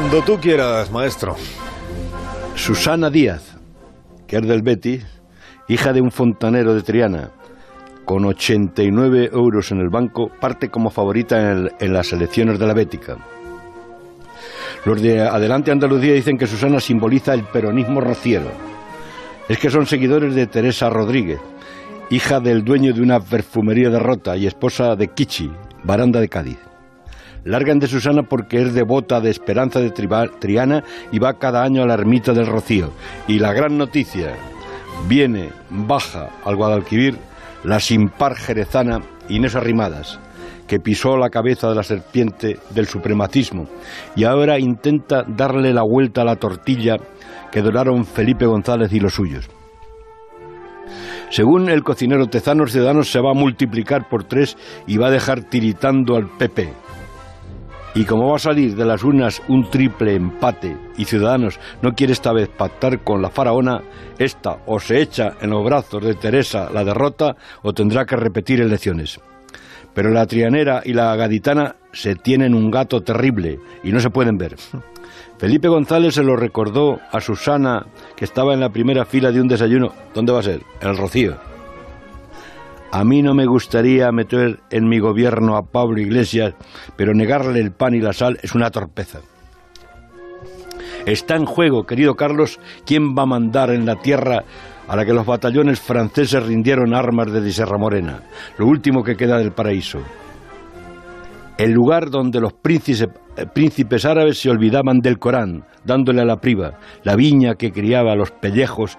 Cuando tú quieras, maestro. Susana Díaz, que es del Betis, hija de un fontanero de Triana, con 89 euros en el banco, parte como favorita en, las elecciones de la Bética. Los de Adelante Andalucía dicen que Susana simboliza el peronismo rociero. Es que son seguidores de Teresa Rodríguez, hija del dueño de una perfumería de Rota y esposa de Kichi, baranda de Cádiz. Largan de Susana porque es devota de Esperanza de Triana y va cada año a la ermita del Rocío. Y la gran noticia, viene, baja al Guadalquivir la sin par jerezana Inés Arrimadas, que pisó la cabeza de la serpiente del supremacismo y ahora intenta darle la vuelta a la tortilla que doraron Felipe González y los suyos. Según el cocinero Tezanos, Ciudadanos se va a multiplicar por tres y va a dejar tiritando al PP. Y como va a salir de las urnas un triple empate y Ciudadanos no quiere esta vez pactar con la faraona, esta o se echa en los brazos de Teresa la derrota o tendrá que repetir elecciones. Pero la trianera y la gaditana se tienen un gato terrible y no se pueden ver. Felipe González se lo recordó a Susana, que estaba en la primera fila de un desayuno. ¿Dónde va a ser? En el Rocío. A mí no me gustaría meter en mi gobierno a Pablo Iglesias, pero negarle el pan y la sal es una torpeza. Está en juego, querido Carlos, quién va a mandar en la tierra a la que los batallones franceses rindieron armas de Serra Morena, lo último que queda del paraíso. El lugar donde los príncipes, eh, príncipes árabes se olvidaban del Corán, dándole a la priva, la viña que criaba los pellejos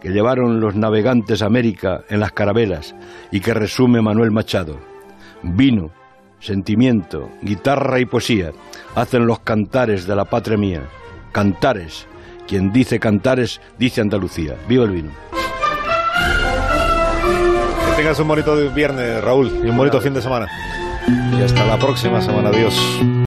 que llevaron los navegantes a América en las carabelas y que resume Manuel Machado. Vino, sentimiento, guitarra y poesía hacen los cantares de la patria mía. Cantares. Quien dice cantares, dice Andalucía. Viva el vino. Que tengas un bonito viernes, Raúl, y un bonito fin de semana. Y hasta la próxima semana. Adiós.